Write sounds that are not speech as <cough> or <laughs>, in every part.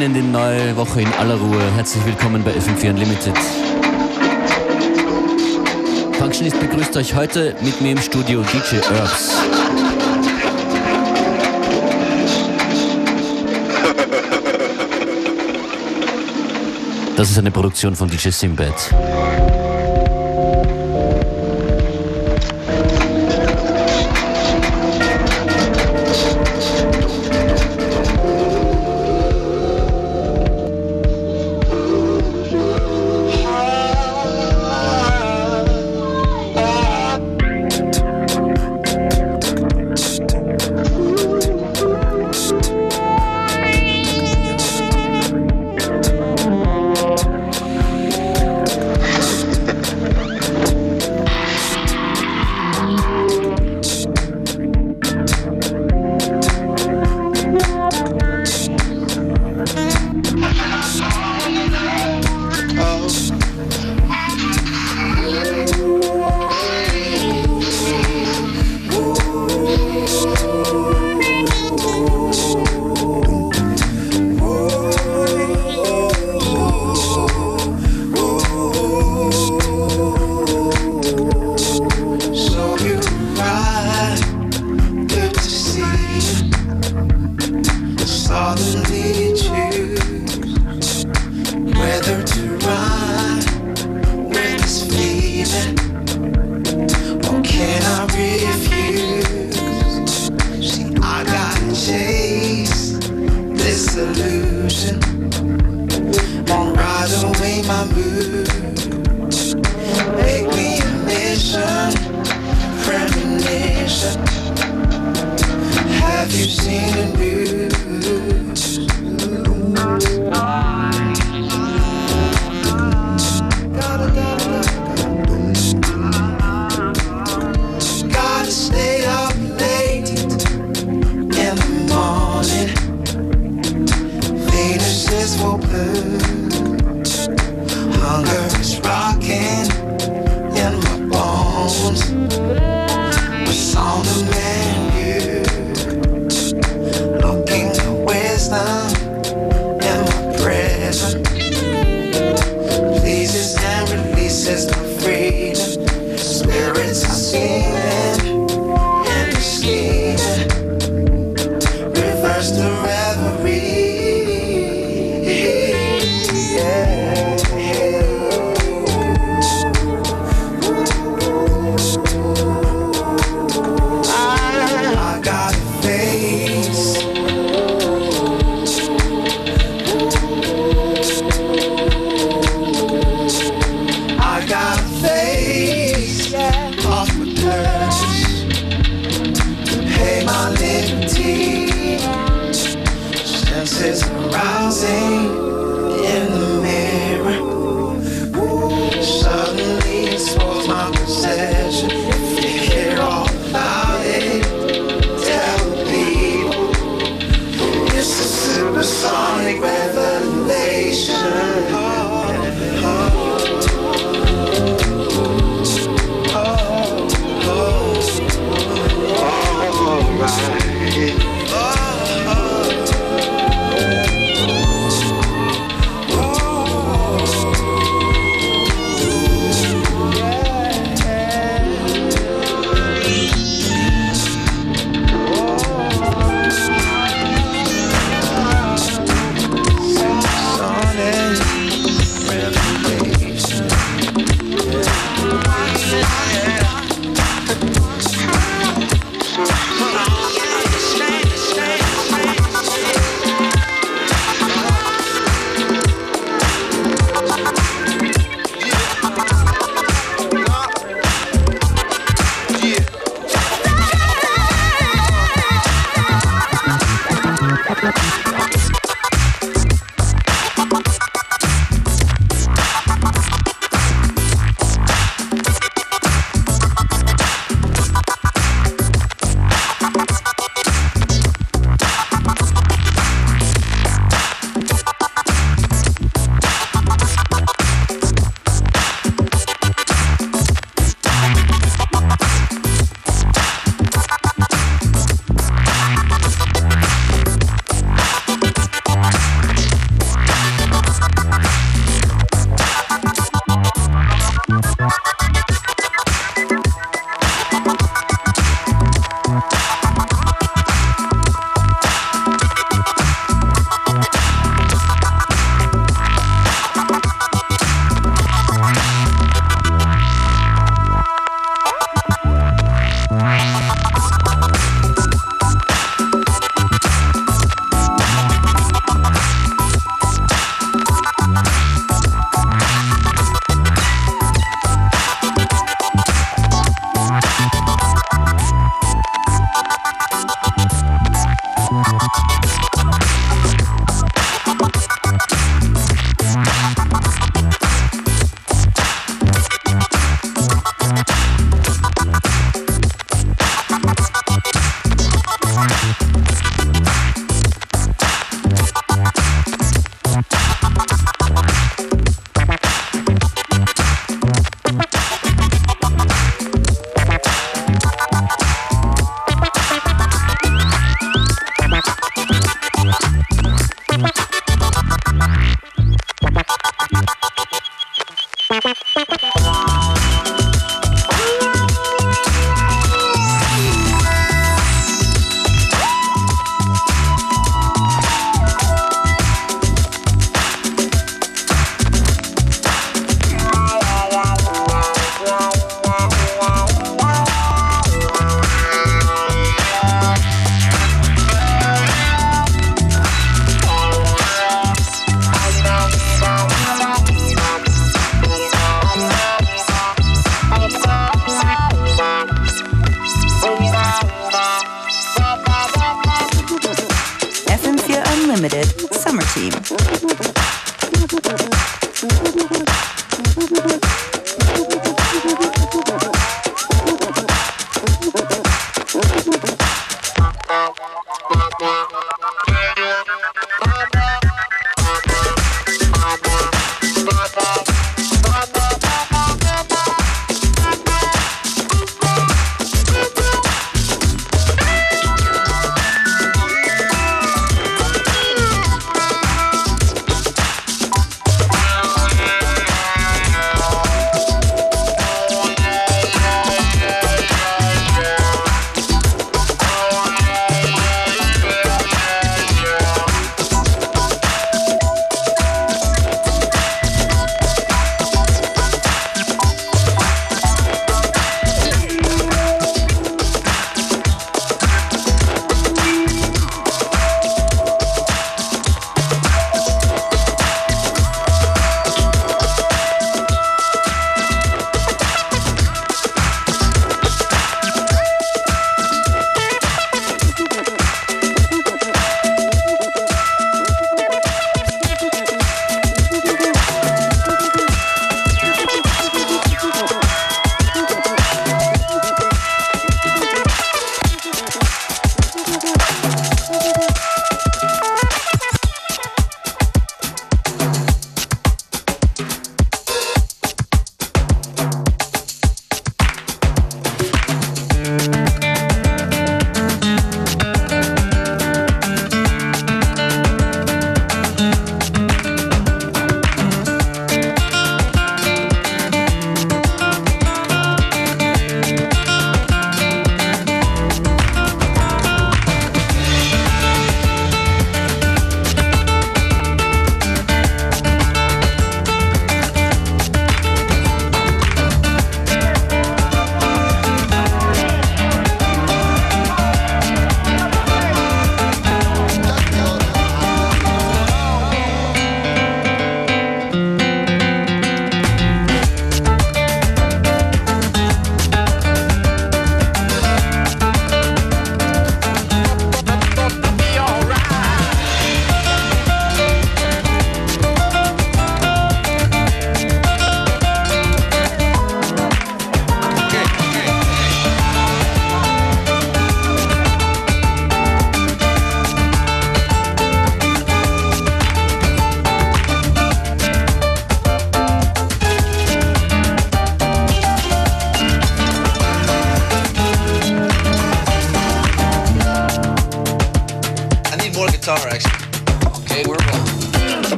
Wir beginnen die neue Woche in aller Ruhe. Herzlich willkommen bei FM4 Unlimited. Functionist begrüßt euch heute mit mir im Studio DJ Herbs. Das ist eine Produktion von DJ Simbad.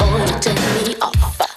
oh, you turn me off.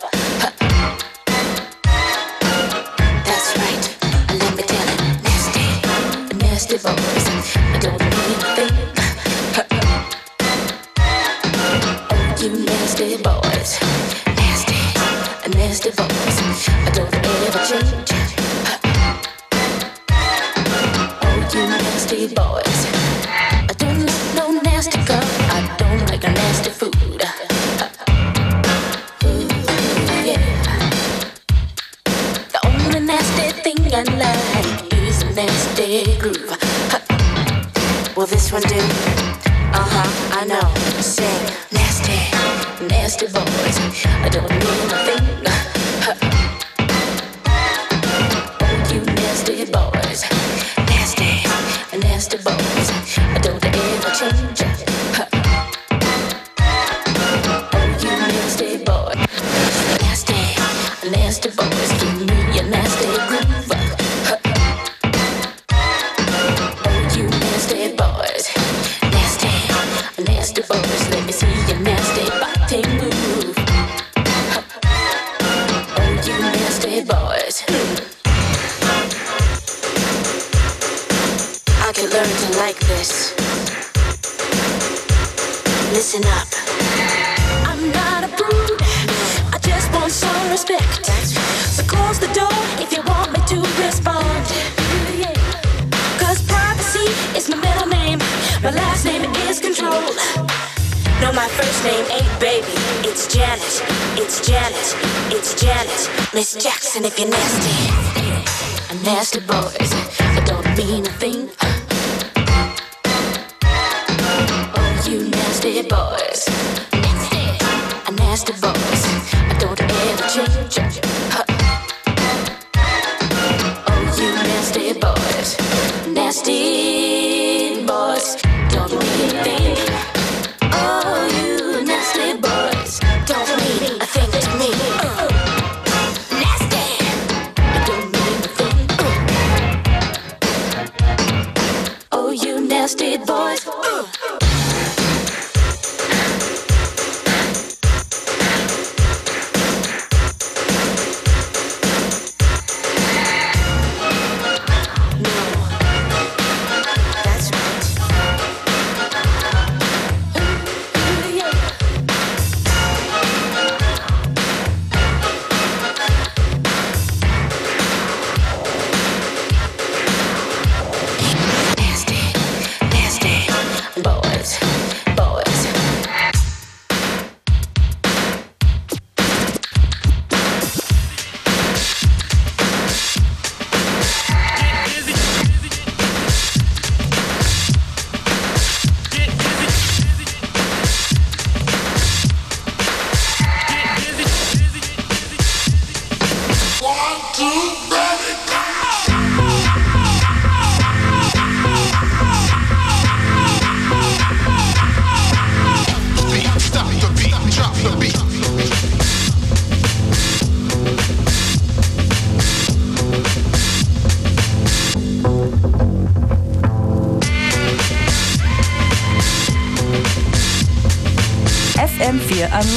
Miss Jackson if you're nasty. nasty boys. I don't mean a thing. Oh, you nasty boys.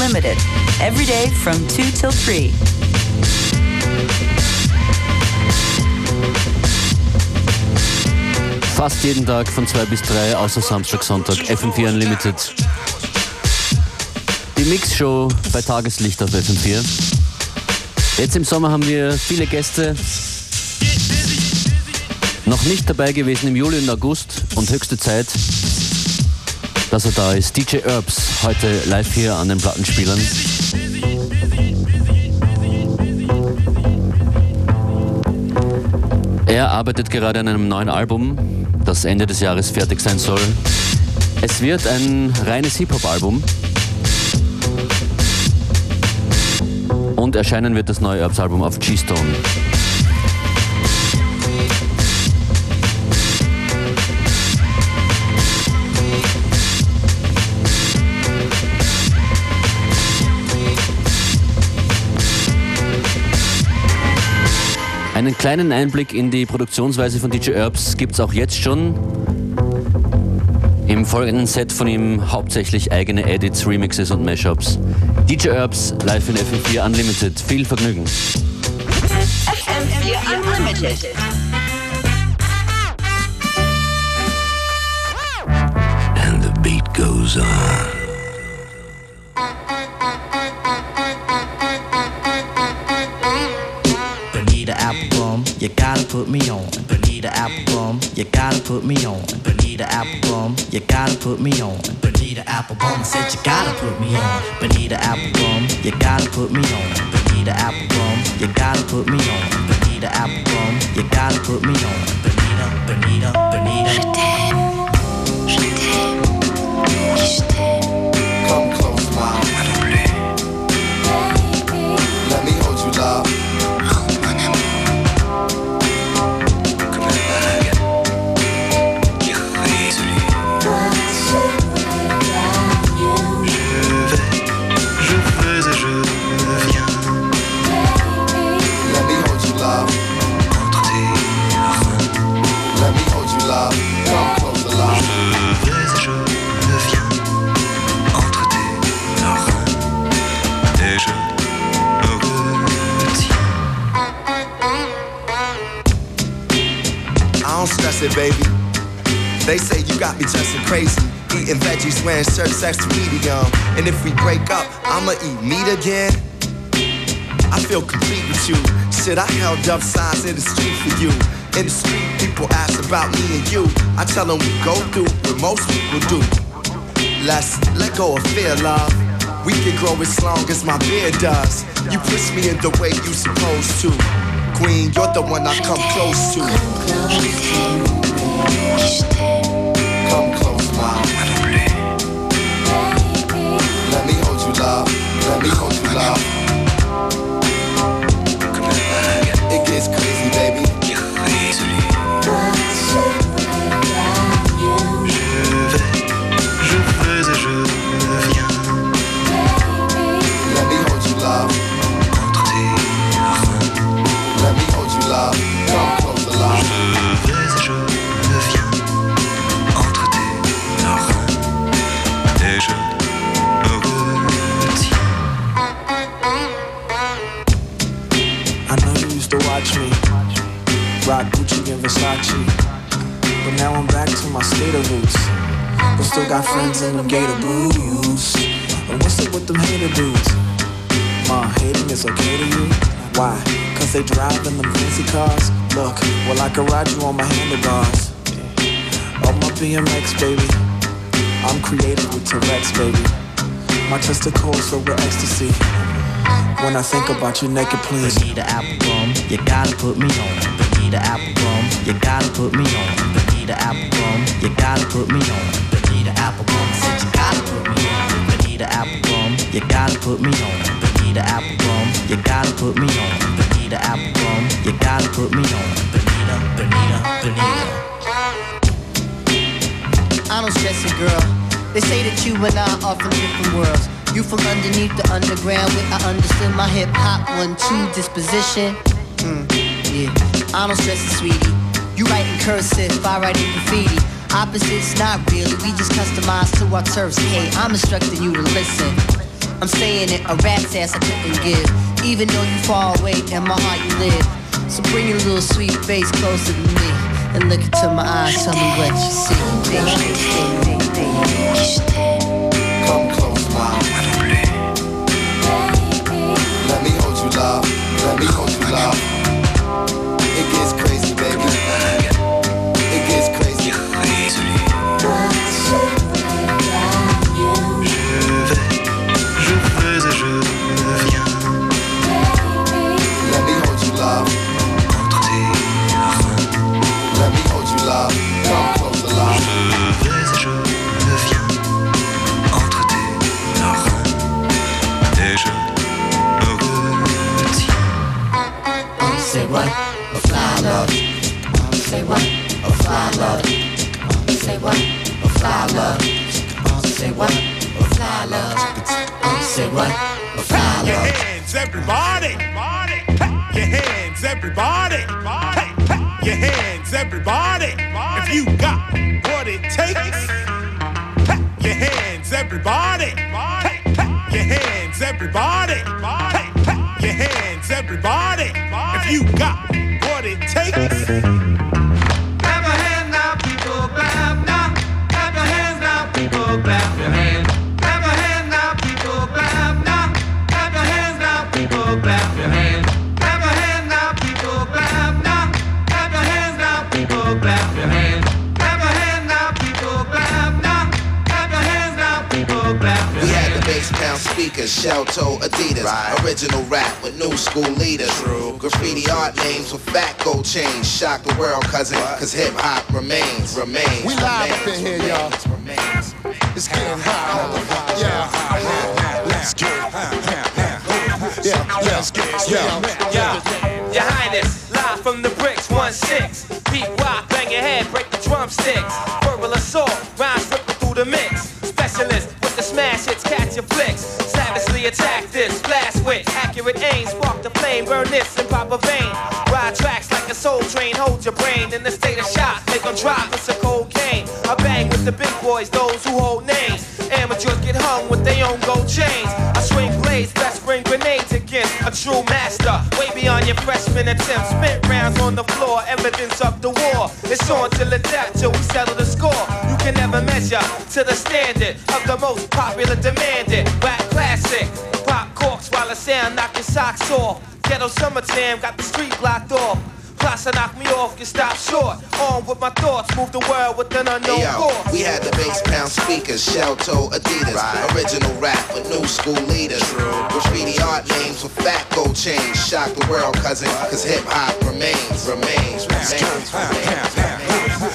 Unlimited. Every day from 2 till 3. Fast jeden Tag von 2 bis 3, außer Samstag, Sonntag, FM4 Unlimited. Die Mixshow bei Tageslicht auf FM4. Jetzt im Sommer haben wir viele Gäste. Noch nicht dabei gewesen im Juli und August und höchste Zeit, dass er da ist. DJ Herbs, heute live hier an den Plattenspielern. Er arbeitet gerade an einem neuen Album, das Ende des Jahres fertig sein soll. Es wird ein reines Hip-Hop-Album. Und erscheinen wird das neue Herbst-Album auf G-Stone. Einen kleinen Einblick in die Produktionsweise von DJ Herbs gibt es auch jetzt schon. Im folgenden Set von ihm hauptsächlich eigene Edits, Remixes und Mashups. DJ Herbs live in FM4 Unlimited. Viel Vergnügen. FM4 Unlimited. And the beat goes on. You gotta put me on. Bonita Applebum, you gotta put me on. Bonita Applebum, you gotta put me on. Bonita Applebum said you gotta put me on. Bonita Applebum, you gotta put me on. Bonita Applebum, you gotta put me on. Bonita Applebum, you gotta put me on. Bonita, Bonita, Bonita. Come close, mom. Baby. They say you got me dressing crazy. Eating veggies, wearing shirts extra medium. And if we break up, I'ma eat meat again. I feel complete with you. Shit, I held up signs in the street for you. In the street, people ask about me and you. I tell them we go through what most people do. Let's let go of fear, love. We can grow as long as my beard does. You push me in the way you supposed to. Queen, you're the one I come close to. Come close, mom. Can ride you on my handlebars. On my BMX, baby. I'm creative with Tourette's, baby. My testicles filled with ecstasy. When I think about you naked, please. Bonita Applebum, you gotta put me on. Bonita Applebum, you gotta put me on. Bonita Applebum, you gotta put me on. Bonita Applebum, said you gotta put me on. Bonita Applebum, you gotta put me on. Bonita Applebum, you gotta put me on. Bonita Applebum, you gotta put me on. I don't stress it, girl. They say that you and I are from different worlds. You from underneath the underground where I understood my hip hop one two disposition. Mm, yeah, I don't stress it, sweetie. You write in cursive, I write in graffiti. Opposites, not really. We just customize to our terms. Hey, I'm instructing you to listen. I'm saying it, a rat's ass I couldn't give. Even though you far away, in my heart you live. So bring your little sweet face closer to me and look into my eyes. Tell me what you see. Come close, mom. Say what? A fly love. Say what? A fly love. Say what? A fly love. Say what? A fly Your love. hands, everybody. Your hands, everybody. Your hands, everybody. If you got what it takes. Your hands, everybody. Your hands, everybody. Your hands, everybody. If you got what it takes. Your We had hands. the bass pound speakers, shell toe Adidas. Original rap with new school leaders. Graffiti art names with fat gold chains. Shock the world, cousin, cause hip hop remains, remains. We live remains, up in here, y'all. remains, remains. It's getting hot. Yeah. Let's get Yeah, let's get yeah. Yeah, Your Highness, live from the bricks, 1-6. Beat rock, bang your head, break the drumsticks. Verbal assault, rhymes ripping through the mix. Smash hits, catch your flicks. Savagely attack this, blast with accurate aim. Spark the flame, burn this and pop a vein. Ride tracks like a soul train, hold your brain in the state of shock. Make them drop, it's a cocaine. I bang with the big boys, those who hold names. Amateurs get hung with their own gold chains. I swing true master. Way beyond your freshman attempts. Spent rounds on the floor, evidence of the war. It's on till the death, till we settle the score. You can never measure to the standard of the most popular demanded. Rap classic, pop corks while the sound knock your socks off. Ghetto summertime got the street blocked off. Shots that knock me off can stop short. On with my thoughts, move the world with an unknown Hey, yo, force. we had the bass pound speakers, shell toe Adidas, original rap with new school leaders. Graffiti art names with fat gold chains, shock the world, cousin, cause hip hop remains, remains, remains.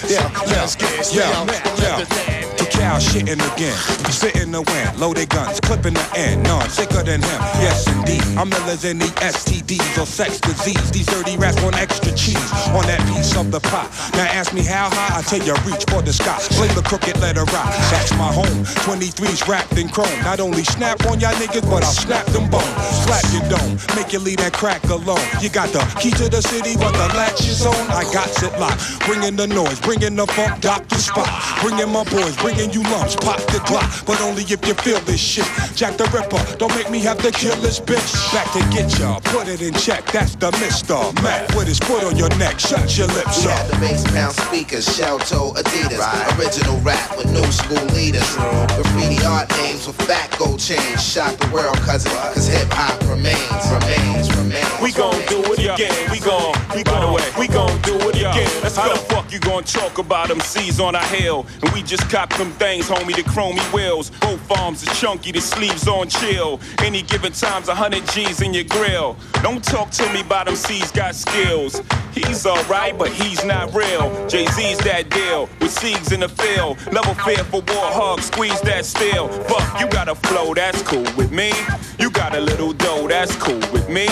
Yeah, yeah, yeah, yeah. Cal shitting again, sitting the wind, loaded guns, clipping the end, none sicker than him. Yes, indeed, I'm iller than the STDs or sex disease. These dirty rats want extra cheese on that piece of the pie. Now ask me how high, I tell you reach for the sky. Play the crooked letter rock, that's my home. 23's wrapped in chrome. Not only snap on y'all niggas, but I'll snap them bones. Slap your dome, make you leave that crack alone. You got the key to the city, but the latch is on. I got it locked, bringing the noise, bringing the funk, Dr. Spot. Bringing my boys, bringing you lumps, pop the clock, but only if you feel this shit. Jack the Ripper, don't make me have to kill this bitch. Back to get ya, put it in check. That's the Mister Mac with his foot on your neck. Shut your lips We up. had the bass pound speakers, shell toe Adidas, original rap with new school leaders. Mm-hmm. Graffiti art names with fat gold chains, shock the world, cousin, cause hip hop remains, remains, remains. We gon' do it again. We gon' we gon' away. We gon' do it again. Let's How the fuck you gon' talk about them C's on our hill? And we just cop them things, homie, the chromey wheels. Both arms are chunky, the sleeves on chill. Any given time's a hundred G's in your grill. Don't talk to me about them C's got skills. He's alright, but he's not real. Jay-Z's that deal with Siegs in the field. Level fear for war hug, squeeze that steel. Fuck, you got a flow, that's cool with me. You got a little dough, that's cool with me.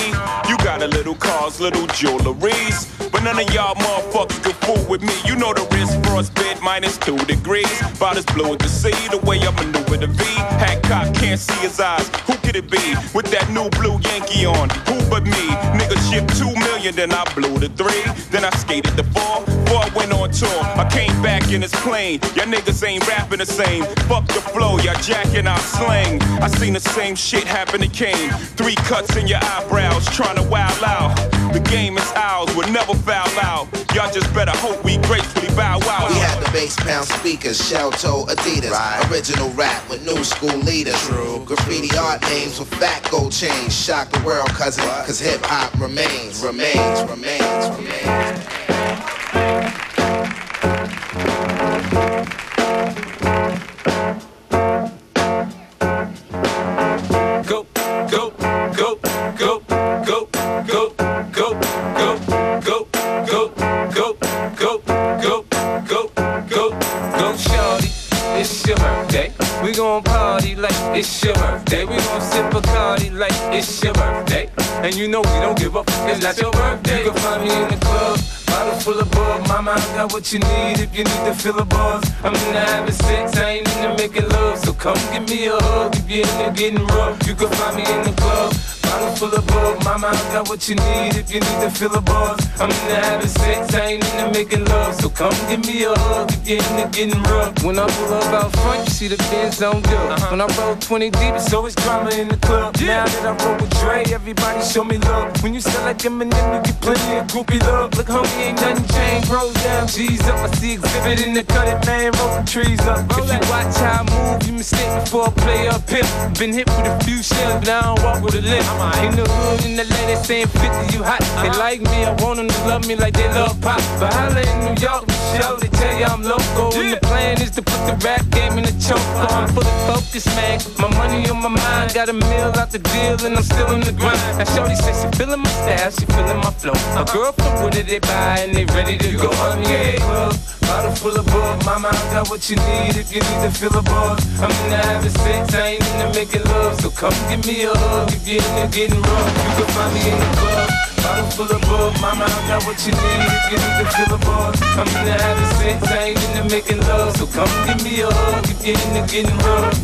You got a little cars, little jewelries. But none of y'all motherfuckers can fool with me. You know the wrist frostbit minus two degrees. About as as the sea, the way I maneuver the V. Hancock can't see his eyes. Who could it be with that new blue Yankee on? Who but me? Nigga shipped two million, then I blew the three. Then I skated the four. I went on tour, I came back in this plane. Y'all niggas ain't rapping the same. Fuck the flow, y'all jacking our slang. I seen the same shit happen to Kane. Three cuts in your eyebrows, trying to wild out. The game is ours, we'll never foul out. Y'all just better hope we gracefully bow out. We had the bass pound speakers, shell toe Adidas, original rap with new school leaders. Graffiti art names with fat gold chains, shock the world, cousin, cause hip hop remains, remains, remains, remains. You know we don't give up. It's not your birthday. You can find me in the club. Bottle full of bug, mama, I got what you need if you need to fill a buzz. I'm into having sex, I ain't into making love. So come give me a hug if you're into getting rough. You can find me in the club. Bottle full of bug, mama, I got what you need if you need to fill a buzz. I'm into having sex, I ain't into making love. So come give me a hug if you're into getting rough. When I pull up out front, you see the Benz on dub. When I roll 20 deep, it's always drama in the club. Now that I roll with Dre, everybody show me love. When you sell like Eminem, you get plenty of groupie love. Look, homie, ain't nothing changed. Rolls down, G's up. I see exhibit in the cutting, man. Roll the trees up. If you watch how I move, you mistake me for a player up here. Been hit with a few shells, now I walk with a limp. In the hood, in the they saying 50, you hot. They like me, I want them to love me like they love pop. But holla in New York, show, they tell you I'm local. And the plan is to put the rap game in the choke. So I'm fully focused, man. My money on my mind, got a meal out the deal, and I'm still in the grind. Now, Shorty says she feeling my style, she feeling my flow. A girl from Wooded, they buy, and they ready to go. I'm yeah. Bottle full of bug, mama, I got what you need if you need to fill a buzz. I'm into having sex, I ain't into making love. So come give me a hug if you're in into getting rough. You can find me in the club. Bottle full of bug, mama, I got what you need if you need to fill a buzz. I'm into having sex, I ain't into making love. So come give me a hug if you're in into getting rough.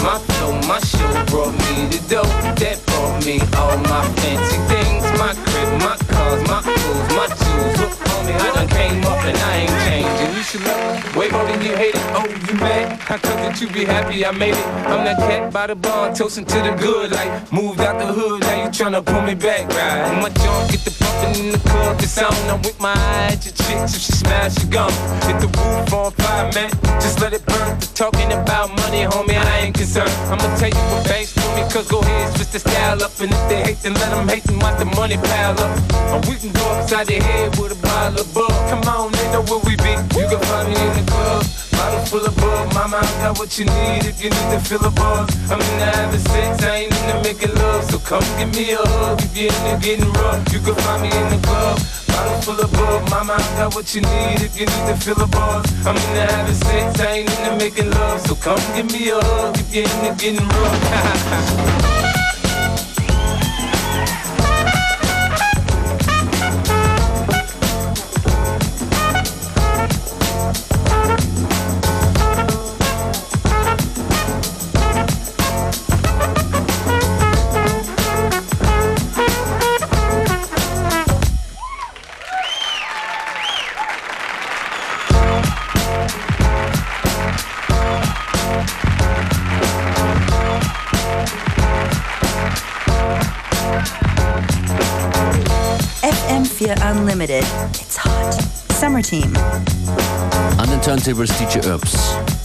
My flow, my show brought me the dough that brought me all my fancy things. My crib, my cars, my clothes, my jewels. Homie, I done came up and I ain't changing. You should love way more than you hate it. Oh, you mad? How come that you be happy I made it? I'm that cat by the bar, toasting to the good. Like, moved out the hood, now you tryna pull me back, right? My junk get the bumping in the club, it's on. I'm with my eye at your chicks, if she smash, she gone. Hit the roof on fire, man. Just let it burn. The talking about money, homie, I ain't concerned. I'ma tell you what banks for me, cause go ahead, switch the style up. And if they hate, then let them hate and watch the money pile up. Or we can go upside the head with a bottle of bug. Come on, they know where we be. You can find me in the club. Bottle full of bug, mama, I got what you need if you need to fill a buzz. I'm in the having sex, I ain't into making love. So come give me a hug if you're into getting rough. You can find me in the club. Bottle full of bug, mama, I got what you need if you need to fill a buzz. I'm in the having sex, I ain't into making love. So come give me a hug if you're into getting rough. <laughs> FM4 Unlimited. It's hot. Summer Team. An den Turntables DJ Urbs.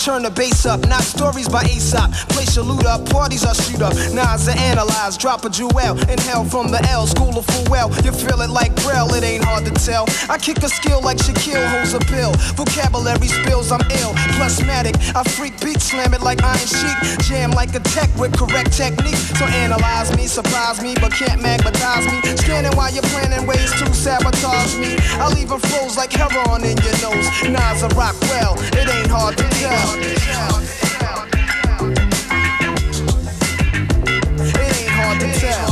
Turn the bass up. Not stories by Aesop. Place your loot up, parties I shoot up. Nas are analyze, drop a jewel. Inhale from the L, school of full well. You feel it like Braille, it ain't hard to tell. I kick a skill like Shaquille holds a pill. Vocabulary spills, I'm ill. Plasmatic, I freak beat, slam it like Iron Sheik. Jam like a tech with correct technique. So analyze me, surprise me, but can't magnetize me. Scanning while you're planning ways to sabotage me. I leave 'em froze like heroin in your nose. Nas, I rock well, it ain't hard to tell. It ain't hard to tell.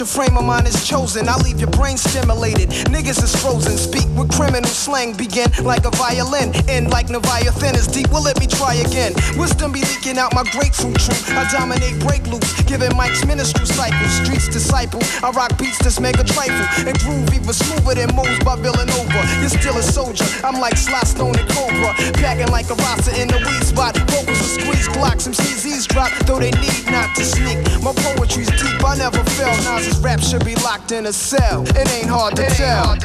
Your frame of mind is chosen. I leave your brain stimulated. Niggas is frozen. Speak with criminal slang. Begin like a violin. End like Leviathan is deep. Well, let me try again. Wisdom be leaking out my grapefruit truth. I dominate break loops. Giving Mike's ministry cycles. Streets disciple. I rock beats that's mega trifle. And groove even smoother than moves by Villanova. You're still a soldier. I'm like Sly Stone and Cobra. Packing like a roster in the weed spot. Vocals will squeeze Glocks. Some CZs drop. Though they need not to sneak. My poetry's deep. I never fail. Rap should be locked in a cell. It ain't hard to tell.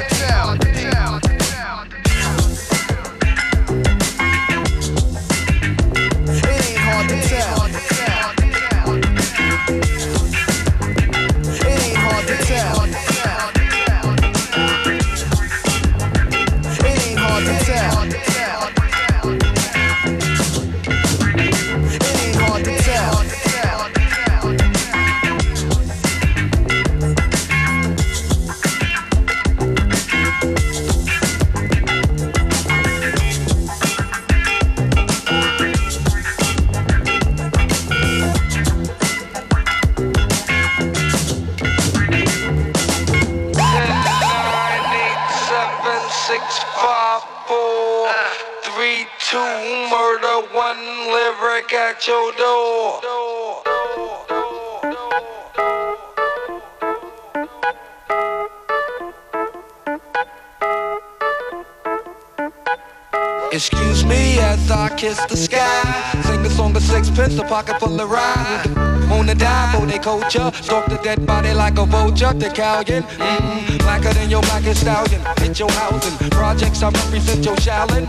A pocket full of rye. On the dime, for they culture. Stalk the dead body like a vulture. The Callion, mm, blacker than your blackest stallion. Hit your housing. Projects, I represent your Shaolin.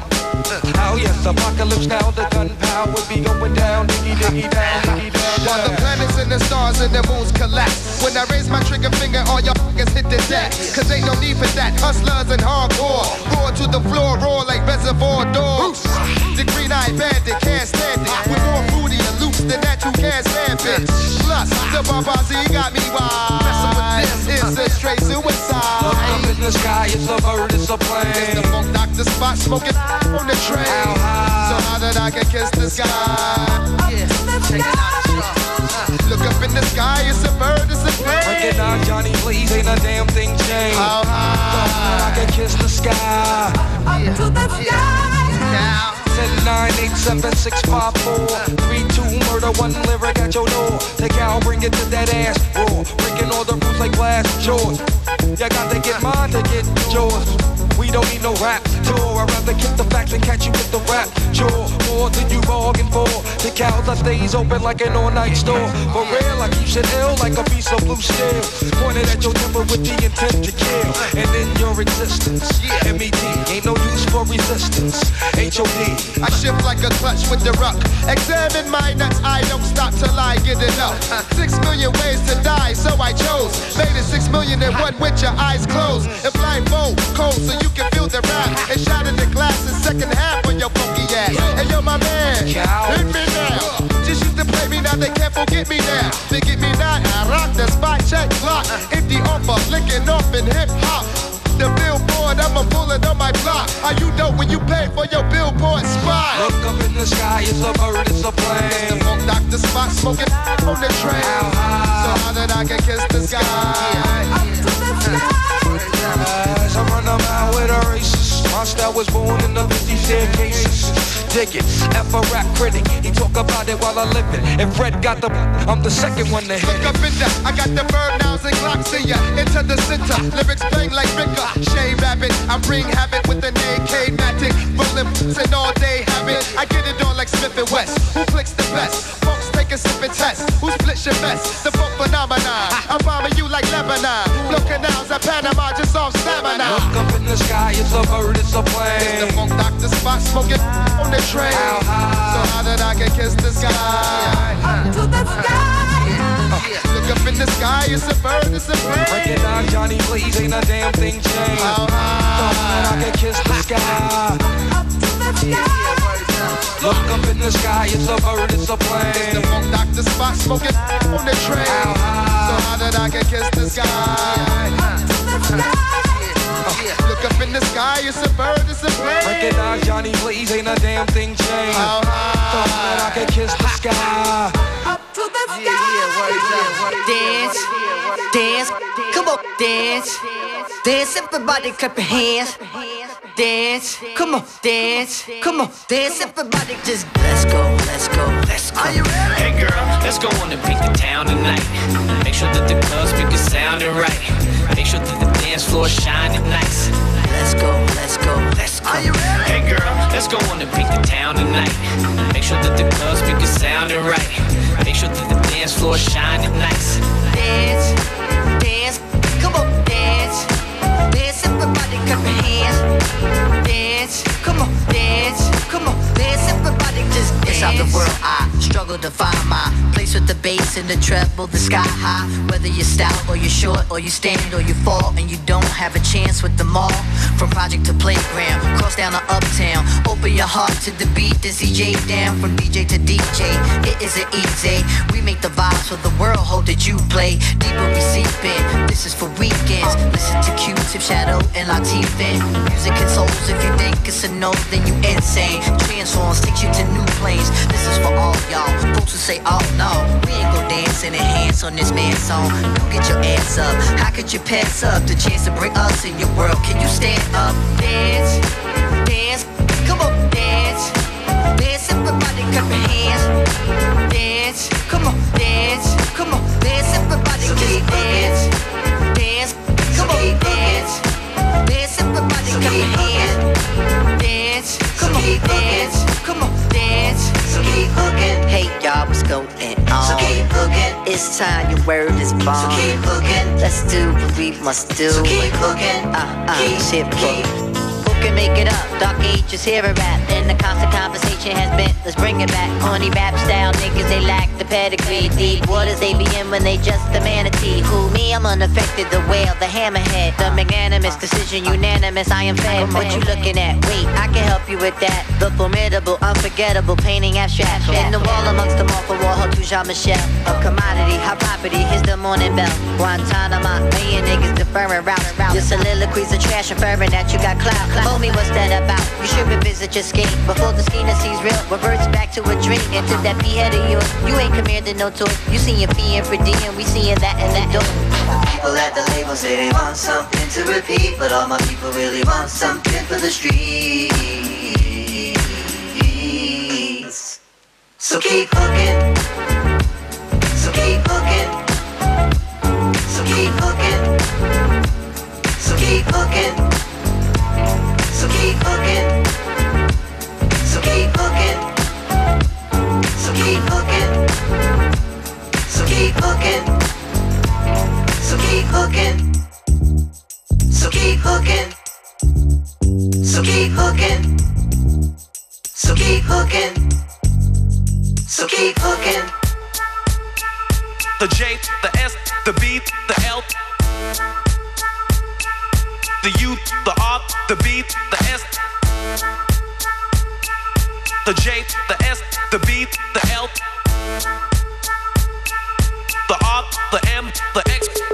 Oh yes, apocalypse now, the gunpowder be going down, diggy diggy down, diggy down. While the planets and the stars and the moons collapse. When I raise my trigger finger, all y'all niggas hit the deck. Cause ain't no need for that. Hustlers and hardcore. Roar to the floor, roar like reservoir dogs. The green eyed bandit can't stand it. With more loops than that you can't stand it. Plus, the Barbazi got me wild. Messing with this is a straight suicide. Look up in the sky, it's a bird, it's a plane. It's the funk doctor Spock smoking on the train. So how did I get kiss the sky? Yeah, check it out. Look up in the sky, it's a bird, it's a plane. Recognize Johnny Blaze, ain't a damn thing changed. How high? I can kiss the sky. Up to the sky. Now. 10, 9, 8, 7, 6, 5, 4 3, 2, murder, one lyric at your door. Take out, bring it to that ass. Raw Breaking all the rules like glass jaws. You got to get mine to get yours we don't need no rap tour. I'd rather kick the facts and catch you with the rap jaw. More than you bargained for. The I stays open like an all-night store. For real, I keep shit ill like a piece of blue steel. Pointed at your temper with the intent to kill. And in your existence, MED ain't no use for resistance. HOD. I shift like a clutch with the ruck. Examine my nuts, I don't stop till I get enough. Six million ways to die, so I chose. Made it six million and one with your eyes closed. And blindfold, cold, so you can feel the rap. And shout in the glass the second half on your funky ass. And yo, my man, hit me now. Just used to play me, now they can't forget me now. They get me now, I rock the spot, check clock. Uh. Empty offer, licking off in hip hop. The billboard, I'ma pull it on my block. How you know when you pay for your billboard spot? Look up in the sky, it's a bird, it's a plane. It's the funk doctor Spock, smoking on the train. So how did I get kiss the sky? As I run around with a racist monster was born in the 50 staircases. Dig it, F a rap critic. He talk about it while I live it. And Fred got the, I'm the second one to hit Look up in there, I got the bird nows and clocks in ya. Into the center, lyrics bang like Ricker. Shave Rabbit, I bring habit with an AK matic. Rolling and all day habit. I get it on like Smith and West. Who clicks the best? Folks take a sip and test. Who splits your best? The funk phenomenon. I'm bombing you like Lebanon. Blow canals at Panama just off stamina. Look up in the sky, it's a bird, it's a plane. It's the funk doctor Spock smoking on the train. how So how did I get kiss the sky? Up to the sky. <laughs> Look up in the sky, it's a bird, it's a plane. Recognize Johnny Blaze, ain't a damn thing changed. How high? I can kiss the sky. Up to the sky. Look up in the sky, it's a bird, it's a plane. It's the funk doctor Spock smoking on the train. So how did I get kiss the sky? Look up in the sky, it's a bird, it's a plane. Recognize Johnny Blaze, ain't a damn thing changed. How high? So that I can kiss the sky. Up to the sky. Dance, dance, come on, dance, dance, everybody clap your hands. Dance, come on, dance, come on, dance, everybody just let's go, let's go, let's go. Are you ready? Hey girl, let's go on and beat the town tonight. Make sure that the club speakers sounding right. Make sure that the dance floor shining nice. Let's go, let's go, let's go. Are you ready? Hey girl, let's go on and beat the town tonight. Make sure that the club speakers sounding right. Make sure that the dance floor shining nice. Dance, dance, come on, dance, dance, everybody clap your hands. Dance, come on, dance, come on, dance, everybody just out the world, I struggle to find my place with the bass and the treble, the sky high. Whether you're stout or you're short or you stand or you fall and you don't have a chance with them all. From project to playground, cross down to uptown. Open your heart to the beat, this EJ down. From DJ to DJ, it isn't easy. We make the vibes for the world, hold that you play. Deeper we seep in, this is for weekends. Listen to Q-Tip, Shadow, and Latifah. Music consoles, if you think it's a no, then you insane. Transforms, get you to new planes. This is for all y'all. Folks who say, oh no, we ain't gon' dance in hands on this man's song. Don't get your ass up. How could you pass up the chance to bring us in your world? Can you stand up? Dance, dance, come on, dance. Dance, everybody clap your hands. Dance, come on, dance, come on, dance, everybody keep dance. Dance, come on, dance. Dance, everybody clap your hands. Going on? So keep hooking. It's time your word is born. So keep hooking. Let's do what we must do. So keep hooking. Uh, uh, keep, shit, keep. Can make it up? Dark ages hear a rap. And the constant conversation has been, let's bring it back. Corny rap style niggas, they lack the pedigree. Deep waters they be in when they just a manatee. Who me? I'm unaffected. The whale, the hammerhead, the magnanimous decision, unanimous. I am fed. What you looking at? Wait, I can help you with that. The formidable, unforgettable, painting abstract. In the wall amongst them all for Warhol to Jean Michel. A commodity, hot property, here's the morning bell. Guantanamo, million niggas deferring routes. Your soliloquies are trash, inferring that you got clout. Told me what's that about? You should revisit your scheme before the scheme that sees real reverts back to a dream. Into that head of yours, you ain't commanding no toy. You seeing fee and per diem, we seeing that and that door. People at the label say they want something to repeat, but all my people really want something for the streets. So keep hooking. Keep hooking. So keep hooking. So keep hooking. So keep hooking. So keep hooking. So keep hooking. So keep hooking. The J, the S, the B, the L. The U, the R, the B, the S. The J, the S, the B, the L. The R, the M, the X.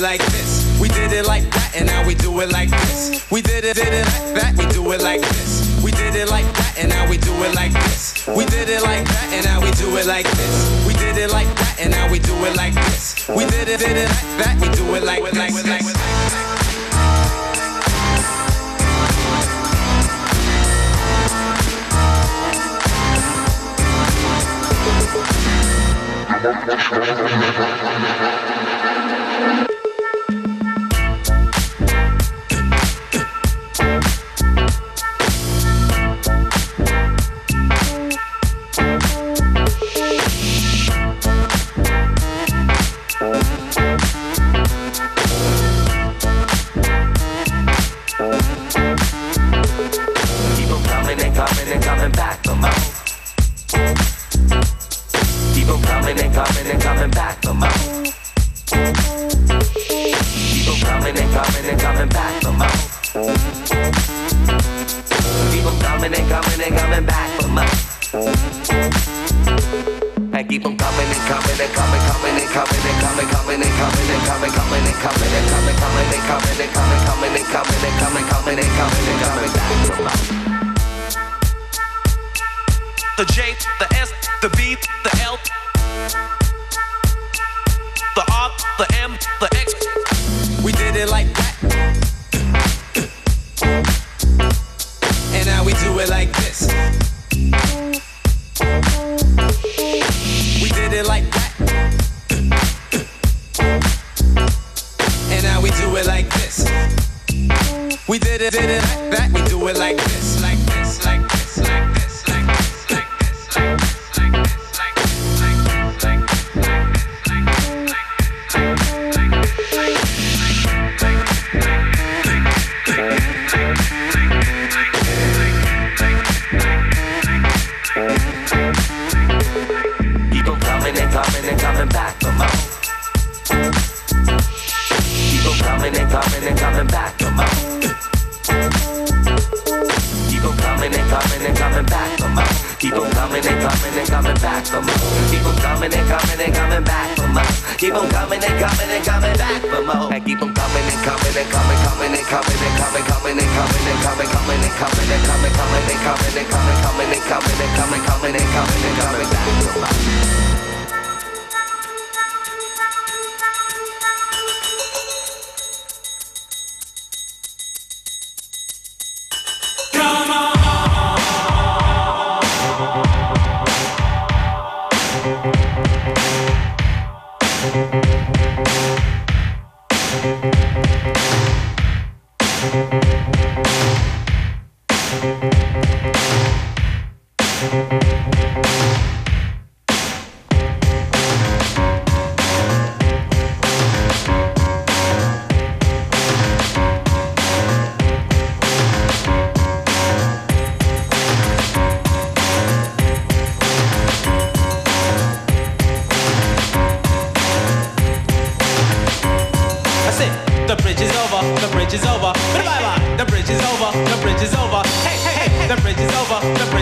it like this. We did it like that, and now we do it like this. We did it, did it like that, we do it like this. We did it like that, and now we do it like this. We did it like that, and now we do it like this. We did it like that, and now we do it like this. We did it, did it like that, we do it like, like, like, like.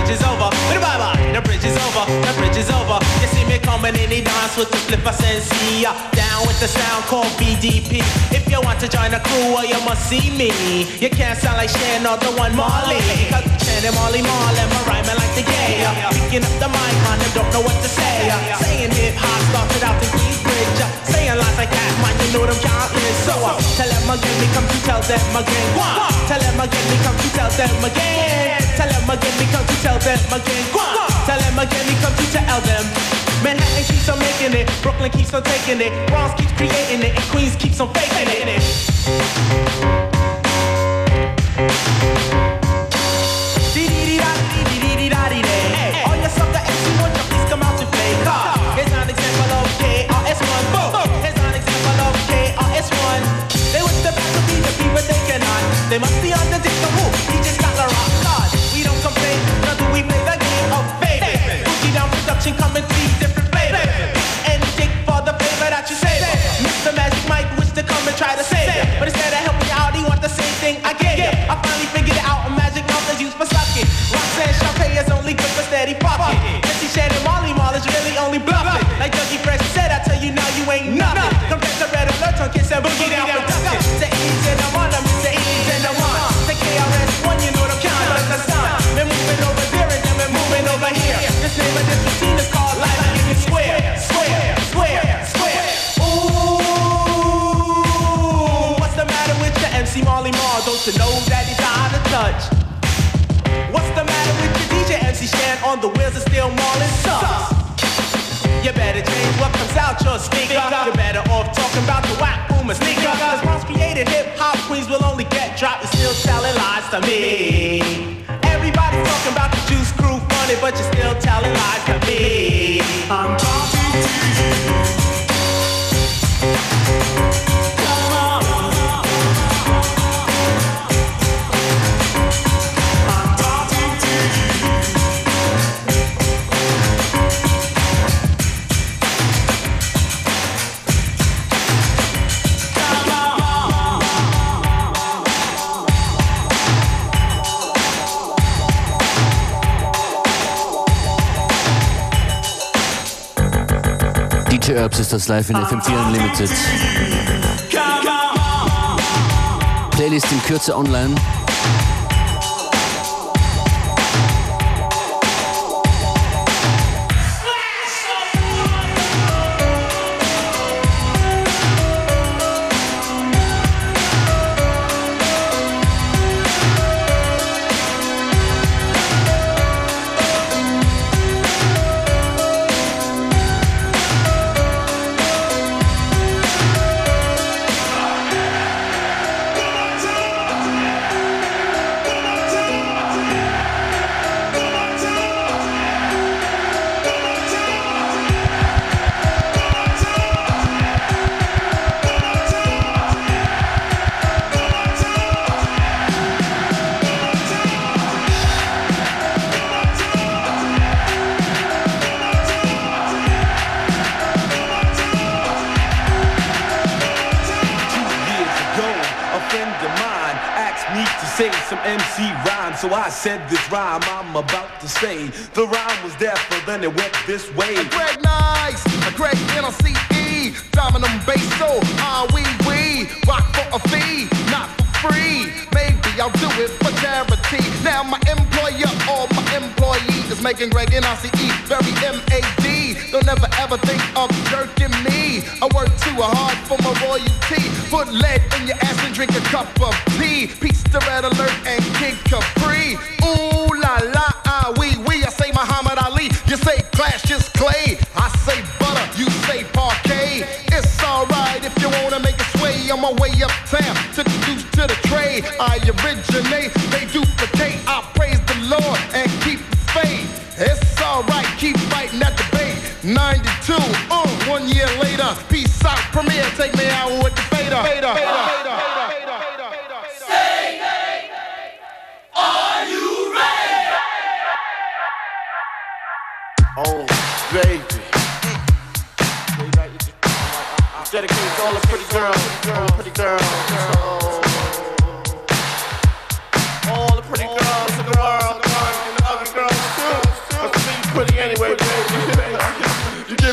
Bridge is over. Bye bye. The bridge is over. The bridge is over. You see me coming in the dance with the flipper sensei. Down with the sound called BDP. If you want to join the crew, well you must see me. You can't sound like Shan or the one Marley. Cause Shan Marley Marley, my rhyming like the gay. Picking up the mic, man, and don't know what to say. Saying hip hop started out in Queensbridge. Saying lines like that, man, you know them countless. So uh, tell them again, me come to tell them again. Wah! Tell them again, me come to tell them again. Tell them again, me come to tell them again. Wah! Tell them again, me come to tell them. Manhattan keeps on making it, Brooklyn keeps on taking it, Bronx keeps creating it, and Queens keeps on faking it. Dee-dee-dee-da-dee-dee-dee-dee-dee-dee. They must be under the who. He just got the rock God. We don't complain, nor do we play the game of baby. Boogie down production coming three on the wheels of steel Marlin sucks? You better change what comes out your speaker. You're better off talking about the whack boomer sneaker. Cause once created hip hop queens will only get dropped and still telling lies to me. Everybody's talking about the juice crew funny, but you're still telling lies to me. I'm talking to you. DJ Herbs ist das live in FM4 Unlimited. Playlist in Kürze online. MC rhyme, so I said this rhyme I'm about to say. The rhyme was there, but then it went this way. A Greg Nice, a Greg N-O-C-E, Dominum bass, so ah we we rock for a fee, not free. Maybe I'll do it for charity. Now my employer or my employee is making Greg N-I-C-E very M-A-D. They'll never ever think of jerking me. I work too hard for my royalty. Put lead in your ass and drink a cup of tea. Peace to Red Alert and Kid Capri. Ooh la la, ah wee wee. I say Muhammad Ali, you say Cassius Clay. I say on my way uptown. Took the juice to the trade. I originate, they duplicate. I praise the Lord and keep the faith. It's alright, keep fighting at the bait. 92, uh, one year later. Peace out, Premier, take me out with the fader. fader. Are you ready? Oh, baby. It's dedicated all the pretty girls,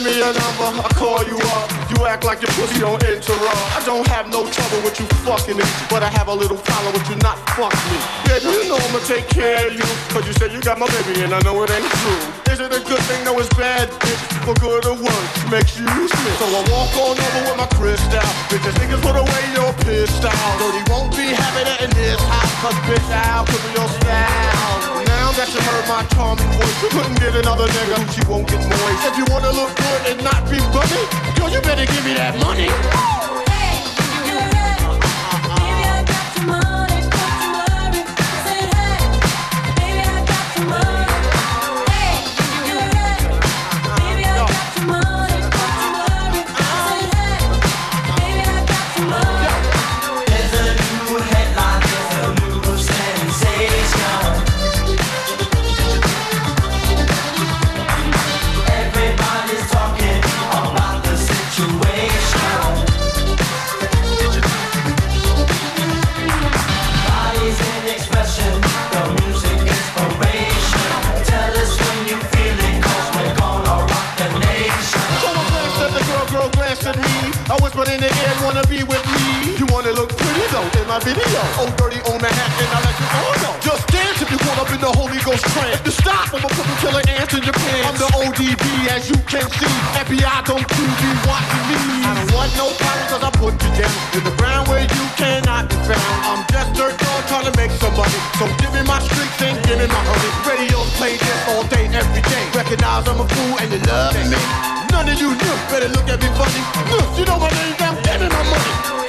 Me your number, I call you up. You act like your pussy don't interrupt. I don't have no trouble with you fucking me, but I have a little problem with you not fucking me. Baby, you know I'ma take care of you, cause you said you got my baby and I know it ain't true. Is it a good thing? No, it's bad, bitch. For good or worse, makes you useless. So I walk on over with my crystal. Bitches niggas put away your pistol. Dirty won't be having it in this house, cause bitch, I'll put your style. That you heard my charming voice, you couldn't get another nigga, she won't get moist. If you wanna look good and not be bummy, yo, you better give me that money. There's my video. Oh, dirty on the hat, and I let you all know. Oh, just dance if you want up in the Holy Ghost trance. To stop, I'ma put the killer ants in your pants. I'm the ODB, as you can see. FBI don't you be watching me. I don't want no problems, cause I put you down in the ground where you cannot be found. I'm just dirt dog trying to make some money. So give me my streaks and give me my honey. Radios play this all day, every day. Recognize I'm a fool and you love me. None of you knew, better look at me funny. Look, you know my name down, give me my money.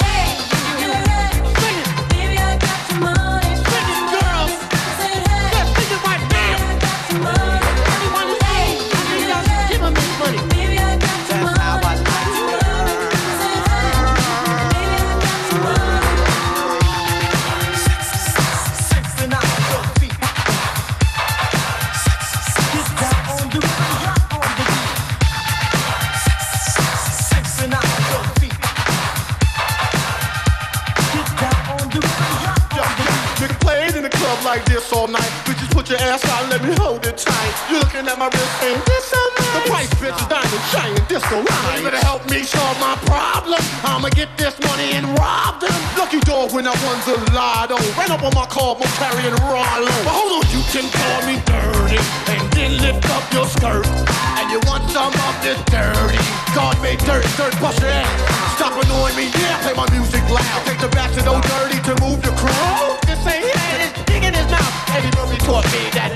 Oh. when I won the. Ran up on my car, I'm carrying Rollo. But hold on, you can call me dirty and then lift up your skirt. And you want some of this dirty? God made dirt, dirt, bust your ass. Stop annoying me, yeah, play my music loud. Take the back to no dirty to move the crowd. This ain't it, it's big in his mouth. Eddie Murphy taught me that